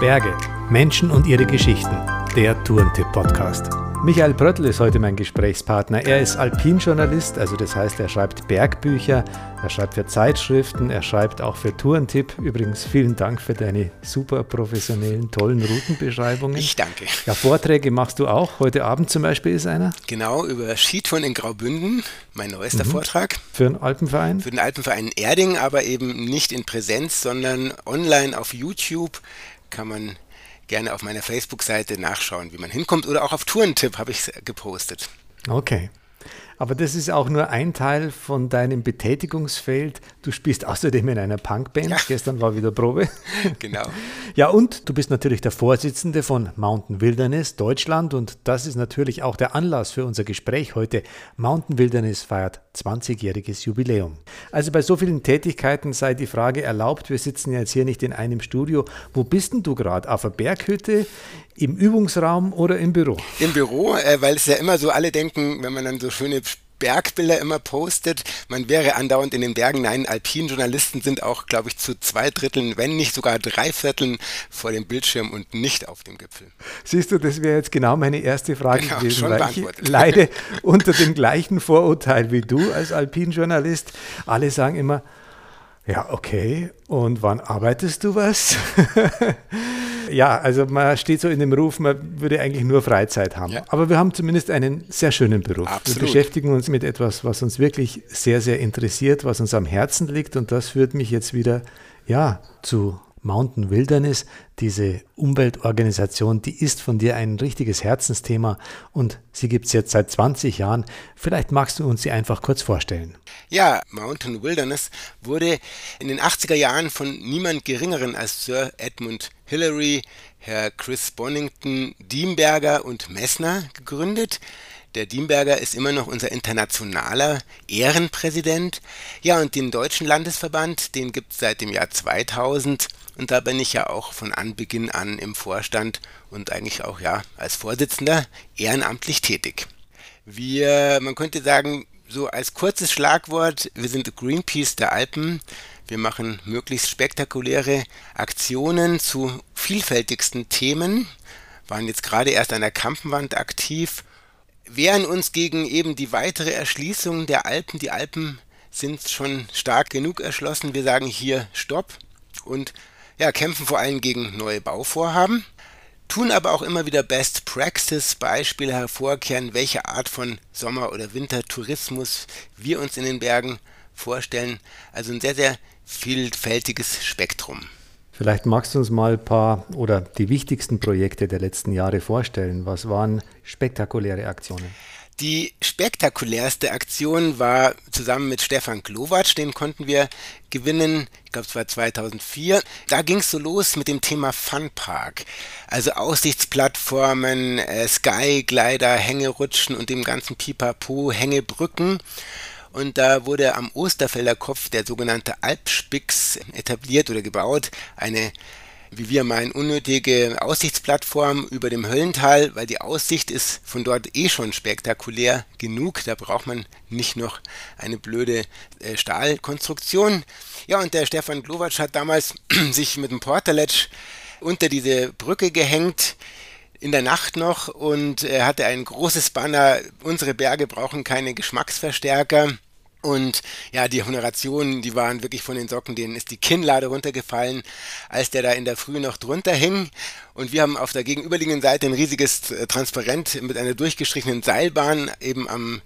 Berge, Menschen und ihre Geschichten. Der Tourentipp-Podcast. Michael Bröttl ist heute mein Gesprächspartner. Er ist Alpinjournalist, also das heißt, er schreibt Bergbücher, er schreibt für Zeitschriften, er schreibt auch für Tourentipp. Übrigens vielen Dank für deine super professionellen, tollen Routenbeschreibungen. Ich danke. Ja, Vorträge machst du auch. Heute Abend zum Beispiel ist einer. Genau, über Skitouren in Graubünden, mein neuester mhm. Vortrag. Für den Alpenverein? Für den Alpenverein Erding, aber eben nicht in Präsenz, sondern online auf YouTube kann man gerne auf meiner Facebook-Seite nachschauen, wie man hinkommt. Oder auch auf Tourentipp habe ich gepostet. Okay. Aber das ist auch nur ein Teil von deinem Betätigungsfeld. Du spielst außerdem in einer Punkband. Ja. Gestern war wieder Probe. Genau. Ja, und du bist natürlich der Vorsitzende von Mountain Wilderness Deutschland. Und das ist natürlich auch der Anlass für unser Gespräch heute. Mountain Wilderness feiert 20-jähriges Jubiläum. Also bei so vielen Tätigkeiten sei die Frage erlaubt. Wir sitzen jetzt hier nicht in einem Studio. Wo bist denn du gerade? Auf der Berghütte? Im Übungsraum oder im Büro? Im Büro, äh, weil es ja immer so alle denken, wenn man dann so schöne Bergbilder immer postet, man wäre andauernd in den Bergen. Nein, Alpinjournalisten sind auch, glaube ich, zu zwei Dritteln, wenn nicht sogar drei Vierteln vor dem Bildschirm und nicht auf dem Gipfel. Siehst du, das wäre jetzt genau meine erste Frage genau, gewesen, weil ich leide unter dem gleichen Vorurteil wie du als Alpinjournalist. Alle sagen immer, ja, okay, und wann arbeitest du was? ja, also man steht so in dem Ruf, man würde eigentlich nur Freizeit haben. Ja. Aber wir haben zumindest einen sehr schönen Beruf. Absolut. Wir beschäftigen uns mit etwas, was uns wirklich sehr, sehr interessiert, was uns am Herzen liegt. Und das führt mich jetzt wieder ja, zu Mountain Wilderness, diese Umweltorganisation, die ist von dir ein richtiges Herzensthema und sie gibt es jetzt seit 20 Jahren. Vielleicht magst du uns sie einfach kurz vorstellen. Ja, Mountain Wilderness wurde in den 80er Jahren von niemand Geringeren als Sir Edmund Hillary, Herr Chris Bonington, Diemberger und Messner gegründet. Der Diemberger ist immer noch unser internationaler Ehrenpräsident. Ja, und den Deutschen Landesverband, den gibt es seit dem Jahr 2000 und da bin ich ja auch von Anbeginn an im Vorstand und eigentlich auch ja als Vorsitzender ehrenamtlich tätig. Wir, man könnte sagen, so als kurzes Schlagwort, wir sind Greenpeace der Alpen. Wir machen möglichst spektakuläre Aktionen zu vielfältigsten Themen, waren jetzt gerade erst an der Kampenwand aktiv, wehren uns gegen eben die weitere Erschließung der Alpen. Die Alpen sind schon stark genug erschlossen. Wir sagen hier Stopp und ja, kämpfen vor allem gegen neue Bauvorhaben, tun aber auch immer wieder Best Practice Beispiele hervorkehren, welche Art von Sommer- oder Wintertourismus wir uns in den Bergen vorstellen. Also ein sehr, sehr vielfältiges Spektrum. Vielleicht magst du uns mal ein paar oder die wichtigsten Projekte der letzten Jahre vorstellen. Was waren spektakuläre Aktionen? Die spektakulärste Aktion war zusammen mit Stefan Glowacz, den konnten wir gewinnen, ich glaube es war 2004. Da ging es so los mit dem Thema Funpark, also Aussichtsplattformen, äh, Skyglider, Hängerutschen und dem ganzen Pipapo, Hängebrücken. Und da wurde am Osterfelder Kopf der sogenannte Alpspix etabliert oder gebaut, eine wie wir meinen, unnötige Aussichtsplattform über dem Höllental, weil die Aussicht ist von dort eh schon spektakulär genug. Da braucht man nicht noch eine blöde äh, Stahlkonstruktion. Ja, und der Stefan Glowacz hat damals sich mit dem Portaletsch unter diese Brücke gehängt in der Nacht noch und er hatte ein großes Banner, unsere Berge brauchen keine Geschmacksverstärker. Und ja, die Honorationen, die waren wirklich von den Socken, denen ist die Kinnlade runtergefallen, als der da in der Früh noch drunter hing. Und wir haben auf der gegenüberliegenden Seite ein riesiges äh, Transparent mit einer durchgestrichenen Seilbahn eben am,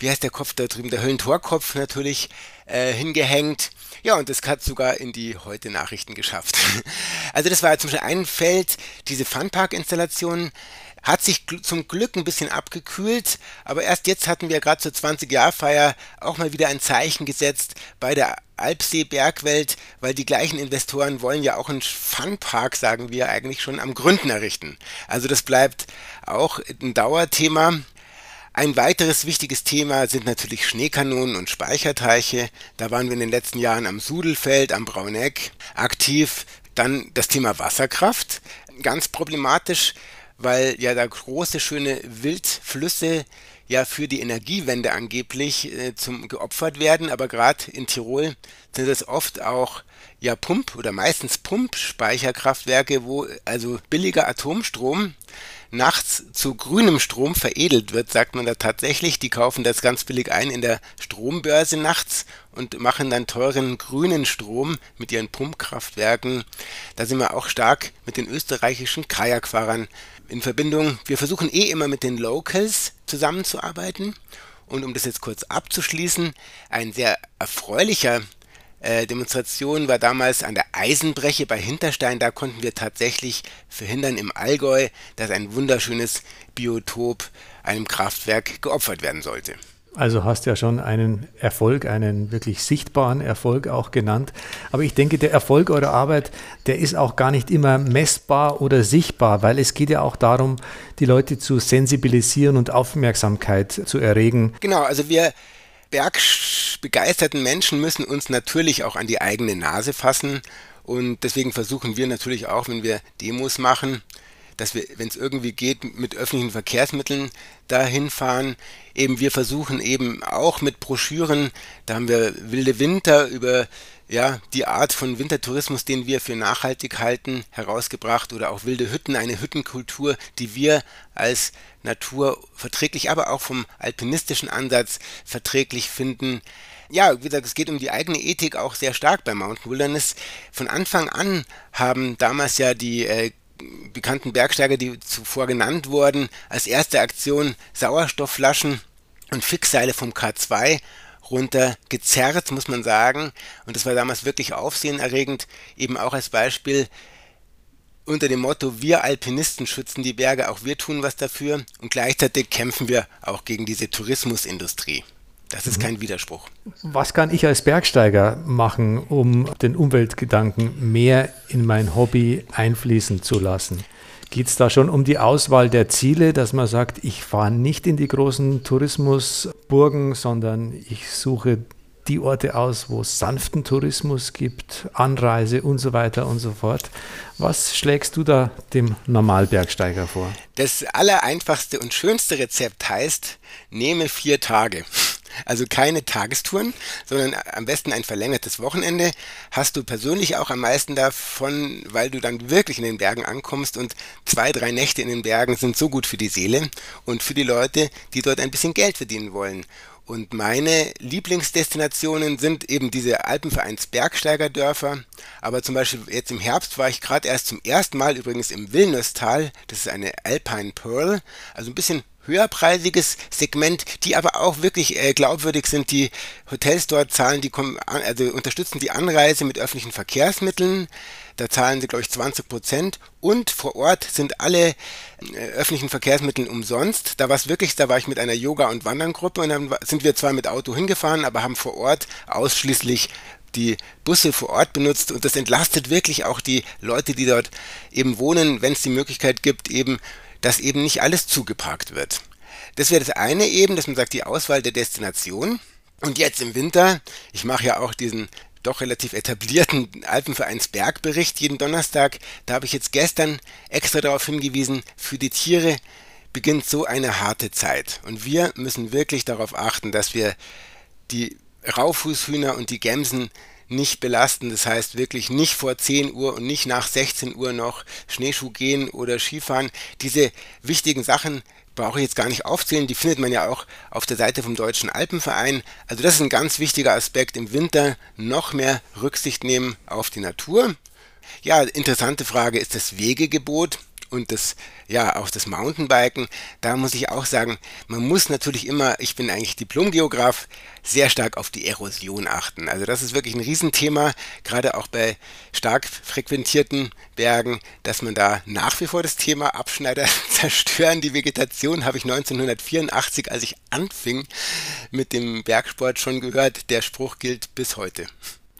wie heißt der Kopf da drüben, der Höllentorkopf natürlich, äh, hingehängt. Ja, und das hat sogar in die heute Nachrichten geschafft. Also das war zum Beispiel ein Feld, diese Funpark-Installation hat sich zum Glück ein bisschen abgekühlt, aber erst jetzt hatten wir gerade zur 20-Jahr-Feier auch mal wieder ein Zeichen gesetzt bei der Alpsee-Bergwelt, weil die gleichen Investoren wollen ja auch einen Funpark, sagen wir, eigentlich schon am Gründen errichten. Also das bleibt auch ein Dauerthema. Ein weiteres wichtiges Thema sind natürlich Schneekanonen und Speicherteiche. Da waren wir in den letzten Jahren am Sudelfeld, am Brauneck aktiv. Dann das Thema Wasserkraft. Ganz problematisch, weil ja da große, schöne Wildflüsse ja für die Energiewende angeblich äh, zum geopfert werden, aber gerade in Tirol sind es oft auch ja Pump oder meistens Pumpspeicherkraftwerke, wo also billiger Atomstrom nachts zu grünem Strom veredelt wird, sagt man da tatsächlich. Die kaufen das ganz billig ein in der Strombörse nachts und machen dann teuren grünen Strom mit ihren Pumpkraftwerken. Da sind wir auch stark mit den österreichischen Kajakfahrern in Verbindung. Wir versuchen eh immer mit den Locals zusammenzuarbeiten. Und um das jetzt kurz abzuschließen, ein sehr erfreulicher äh, Demonstration war damals an der Eisenbreche bei Hinterstein. Da konnten wir tatsächlich verhindern im Allgäu, dass ein wunderschönes Biotop einem Kraftwerk geopfert werden sollte. Also hast ja schon einen Erfolg, einen wirklich sichtbaren Erfolg auch genannt. Aber ich denke, der Erfolg eurer Arbeit, der ist auch gar nicht immer messbar oder sichtbar, weil es geht ja auch darum, die Leute zu sensibilisieren und Aufmerksamkeit zu erregen. Genau, also wir bergbegeisterten Menschen müssen uns natürlich auch an die eigene Nase fassen. Und deswegen versuchen wir natürlich auch, wenn wir Demos machen, dass wir, wenn es irgendwie geht, mit öffentlichen Verkehrsmitteln dahin fahren. Eben wir versuchen eben auch mit Broschüren, da haben wir Wilde Winter über ja, die Art von Wintertourismus, den wir für nachhaltig halten, herausgebracht oder auch wilde Hütten, eine Hüttenkultur, die wir als naturverträglich, aber auch vom alpinistischen Ansatz verträglich finden. Ja, wie gesagt, es geht um die eigene Ethik auch sehr stark bei Mountain Wilderness. Von Anfang an haben damals ja die äh, bekannten Bergsteiger, die zuvor genannt wurden, als erste Aktion Sauerstoffflaschen und Fixseile vom K2 runtergezerrt, muss man sagen. Und das war damals wirklich aufsehenerregend, eben auch als Beispiel unter dem Motto, wir Alpinisten schützen die Berge, auch wir tun was dafür. Und gleichzeitig kämpfen wir auch gegen diese Tourismusindustrie. Das ist mhm. kein Widerspruch. Was kann ich als Bergsteiger machen, um den Umweltgedanken mehr in mein Hobby einfließen zu lassen? Geht es da schon um die Auswahl der Ziele, dass man sagt, ich fahre nicht in die großen Tourismusburgen, sondern ich suche die Orte aus, wo es sanften Tourismus gibt, Anreise und so weiter und so fort. Was schlägst du da dem Normalbergsteiger vor? Das allereinfachste und schönste Rezept heißt, nehme vier Tage. Also keine Tagestouren, sondern am besten ein verlängertes Wochenende. Hast du persönlich auch am meisten davon, weil du dann wirklich in den Bergen ankommst und zwei, drei Nächte in den Bergen sind so gut für die Seele und für die Leute, die dort ein bisschen Geld verdienen wollen. Und meine Lieblingsdestinationen sind eben diese Alpenvereins Bergsteigerdörfer. Aber zum Beispiel jetzt im Herbst war ich gerade erst zum ersten Mal übrigens im Vilniustal. Das ist eine Alpine Pearl. Also ein bisschen höherpreisiges Segment, die aber auch wirklich äh, glaubwürdig sind. Die Hotels dort zahlen, die also unterstützen die Anreise mit öffentlichen Verkehrsmitteln. Da zahlen sie, glaube ich, 20 Prozent. Und vor Ort sind alle äh, öffentlichen Verkehrsmittel umsonst. Da war es wirklich, da war ich mit einer Yoga- und Wanderngruppe und dann sind wir zwar mit Auto hingefahren, aber haben vor Ort ausschließlich die Busse vor Ort benutzt und das entlastet wirklich auch die Leute, die dort eben wohnen, wenn es die Möglichkeit gibt, eben dass eben nicht alles zugeparkt wird. Das wäre das eine eben, dass man sagt, die Auswahl der Destination. Und jetzt im Winter, ich mache ja auch diesen doch relativ etablierten Alpenvereinsbergbericht jeden Donnerstag. Da habe ich jetzt gestern extra darauf hingewiesen, für die Tiere beginnt so eine harte Zeit. Und wir müssen wirklich darauf achten, dass wir die Raufußhühner und die Gämsen nicht belasten. Das heißt wirklich nicht vor 10 Uhr und nicht nach 16 Uhr noch Schneeschuh gehen oder Skifahren. Diese wichtigen Sachen brauche ich jetzt gar nicht aufzählen. Die findet man ja auch auf der Seite vom Deutschen Alpenverein. Also das ist ein ganz wichtiger Aspekt im Winter. Noch mehr Rücksicht nehmen auf die Natur. Ja, interessante Frage ist das Wegegebot und das, ja, auch das Mountainbiken, da muss ich auch sagen, man muss natürlich immer, ich bin eigentlich Diplomgeograf, sehr stark auf die Erosion achten. Also das ist wirklich ein Riesenthema, gerade auch bei stark frequentierten Bergen, dass man da nach wie vor das Thema Abschneider zerstören. Die Vegetation habe ich 1984, als ich anfing mit dem Bergsport schon gehört. Der Spruch gilt bis heute.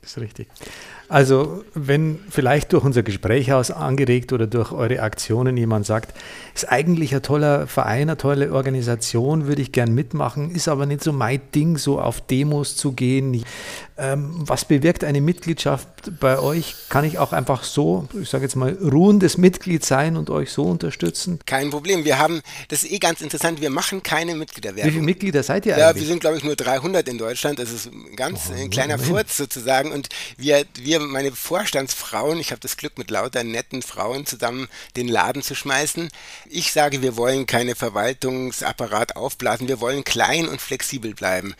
Das ist richtig. Also, wenn vielleicht durch unser Gespräch aus angeregt oder durch eure Aktionen jemand sagt, ist eigentlich ein toller Verein, eine tolle Organisation, würde ich gern mitmachen, ist aber nicht so mein Ding, so auf Demos zu gehen. Ähm, was bewirkt eine Mitgliedschaft bei euch? Kann ich auch einfach so, ich sage jetzt mal, ruhendes Mitglied sein und euch so unterstützen? Kein Problem. Wir haben, das ist eh ganz interessant, wir machen keine Mitgliederwerbung. Wie viele Mitglieder seid ihr eigentlich? Ja, wir sind, glaube ich, nur 300 in Deutschland. Das ist ein ganz oh, ein kleiner Furz sozusagen. Und wir, wir wir, meine Vorstandsfrauen, ich habe das Glück, mit lauter netten Frauen zusammen den Laden zu schmeißen. Ich sage, wir wollen keine Verwaltungsapparat aufblasen, wir wollen klein und flexibel bleiben.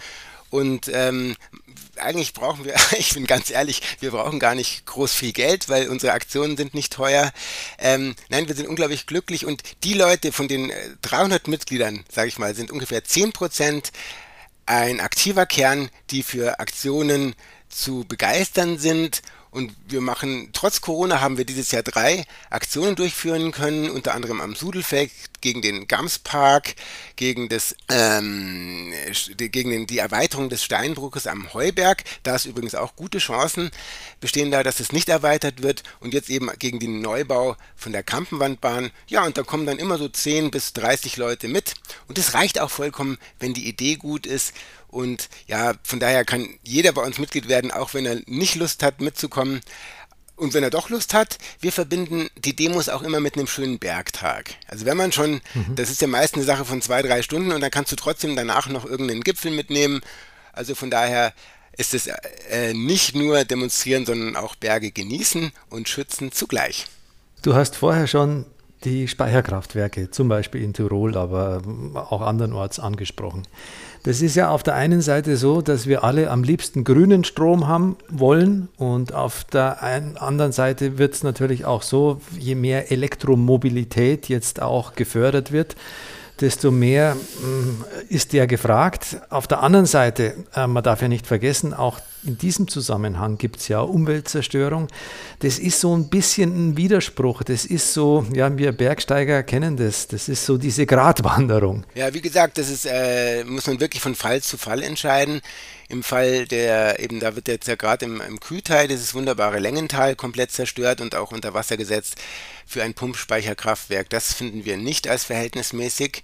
Und ähm, eigentlich brauchen wir, ich bin ganz ehrlich, wir brauchen gar nicht groß viel Geld, weil unsere Aktionen sind nicht teuer. Ähm, nein, wir sind unglaublich glücklich und die Leute von den 300 äh, Mitgliedern, sage ich mal, sind ungefähr 10 Prozent ein aktiver Kern, die für Aktionen zu begeistern sind. Und wir machen, trotz Corona haben wir dieses Jahr drei Aktionen durchführen können, unter anderem am Sudelfeld gegen den Gamspark, gegen, das, ähm, gegen den, die Erweiterung des Steinbruches am Heuberg. Da ist übrigens auch gute Chancen bestehen da, dass es nicht erweitert wird. Und jetzt eben gegen den Neubau von der Kampenwandbahn. Ja, und da kommen dann immer so 10 bis 30 Leute mit. Und es reicht auch vollkommen, wenn die Idee gut ist und ja, von daher kann jeder bei uns Mitglied werden, auch wenn er nicht Lust hat mitzukommen. Und wenn er doch Lust hat, wir verbinden die Demos auch immer mit einem schönen Bergtag. Also wenn man schon, mhm. das ist ja meist eine Sache von zwei, drei Stunden und dann kannst du trotzdem danach noch irgendeinen Gipfel mitnehmen. Also von daher ist es äh, nicht nur demonstrieren, sondern auch Berge genießen und schützen zugleich. Du hast vorher schon die Speicherkraftwerke, zum Beispiel in Tirol, aber auch andernorts angesprochen. Das ist ja auf der einen Seite so, dass wir alle am liebsten grünen Strom haben wollen und auf der anderen Seite wird es natürlich auch so, je mehr Elektromobilität jetzt auch gefördert wird, desto mehr äh, ist der gefragt. Auf der anderen Seite, äh, man darf ja nicht vergessen, auch in diesem Zusammenhang gibt es ja Umweltzerstörung. Das ist so ein bisschen ein Widerspruch. Das ist so, ja, wir Bergsteiger kennen das. Das ist so diese Gratwanderung. Ja, wie gesagt, das ist, äh, muss man wirklich von Fall zu Fall entscheiden. Im Fall der, eben da wird jetzt ja gerade im, im Kühlteil dieses wunderbare Längental komplett zerstört und auch unter Wasser gesetzt für ein Pumpspeicherkraftwerk. Das finden wir nicht als verhältnismäßig.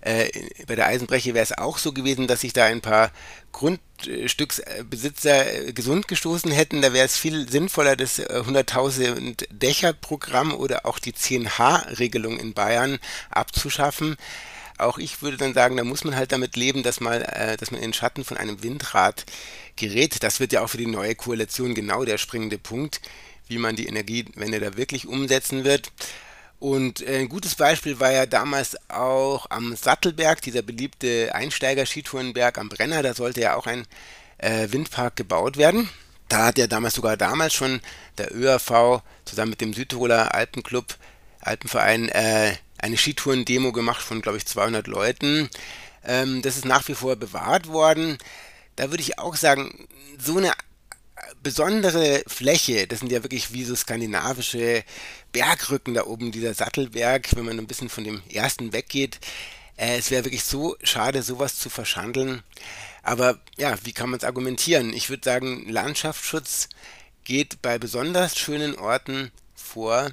Äh, bei der Eisenbreche wäre es auch so gewesen, dass sich da ein paar Grundstücksbesitzer äh, gesund gestoßen hätten. Da wäre es viel sinnvoller, das 100.000 Dächer Programm oder auch die 10H-Regelung in Bayern abzuschaffen. Auch ich würde dann sagen, da muss man halt damit leben, dass, mal, äh, dass man in den Schatten von einem Windrad gerät. Das wird ja auch für die neue Koalition genau der springende Punkt, wie man die Energiewende da wirklich umsetzen wird. Und äh, ein gutes Beispiel war ja damals auch am Sattelberg, dieser beliebte Einsteiger-Skitourenberg am Brenner. Da sollte ja auch ein äh, Windpark gebaut werden. Da hat ja damals sogar damals schon der ÖRV zusammen mit dem Südtiroler Alpenclub, Alpenverein, äh, eine Skitouren-Demo gemacht von, glaube ich, 200 Leuten. Ähm, das ist nach wie vor bewahrt worden. Da würde ich auch sagen, so eine besondere Fläche, das sind ja wirklich wie so skandinavische Bergrücken da oben, dieser Sattelberg, wenn man ein bisschen von dem ersten weggeht. Äh, es wäre wirklich so schade, sowas zu verschandeln. Aber ja, wie kann man es argumentieren? Ich würde sagen, Landschaftsschutz geht bei besonders schönen Orten vor,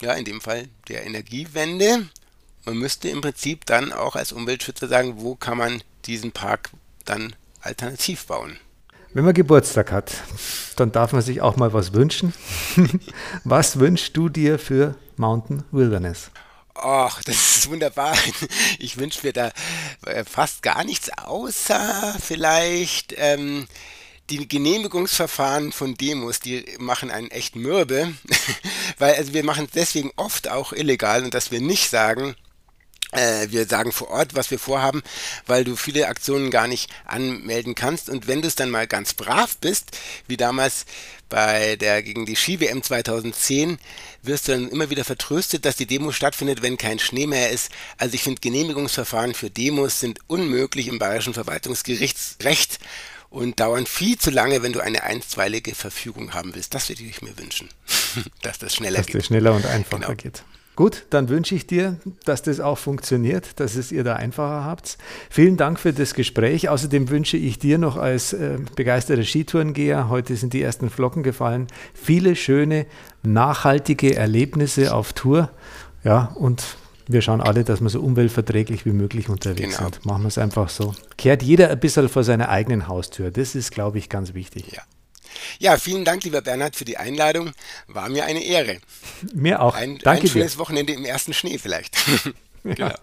ja, in dem Fall der Energiewende. Man müsste im Prinzip dann auch als Umweltschützer sagen, wo kann man diesen Park dann alternativ bauen. Wenn man Geburtstag hat, dann darf man sich auch mal was wünschen. was wünschst du dir für Mountain Wilderness? Ach, das ist wunderbar. Ich wünsche mir da äh, fast gar nichts, außer vielleicht ähm, die Genehmigungsverfahren von Demos, die machen einen echt mürbe. Weil also wir machen es deswegen oft auch illegal und dass wir nicht sagen, wir sagen vor Ort, was wir vorhaben, weil du viele Aktionen gar nicht anmelden kannst. Und wenn du es dann mal ganz brav bist, wie damals bei der gegen die Ski-WM 2010, wirst du dann immer wieder vertröstet, dass die Demo stattfindet, wenn kein Schnee mehr ist. Also ich finde, Genehmigungsverfahren für Demos sind unmöglich im bayerischen Verwaltungsgerichtsrecht und dauern viel zu lange, wenn du eine einstweilige Verfügung haben willst. Das würde ich mir wünschen, dass das schneller dass geht. Dass es schneller und einfacher genau. geht. Gut, dann wünsche ich dir, dass das auch funktioniert, dass es ihr da einfacher habt. Vielen Dank für das Gespräch. Außerdem wünsche ich dir noch als äh, begeisterter Skitourengeher, heute sind die ersten Flocken gefallen, viele schöne, nachhaltige Erlebnisse auf Tour. Ja, und wir schauen alle, dass wir so umweltverträglich wie möglich unterwegs genau. sind. Machen wir es einfach so. Kehrt jeder ein bisschen vor seiner eigenen Haustür. Das ist, glaube ich, ganz wichtig. Ja. Ja, vielen Dank, lieber Bernhard, für die Einladung. War mir eine Ehre. Mir auch. Ein, Danke ein schönes dir. Wochenende im ersten Schnee vielleicht. genau.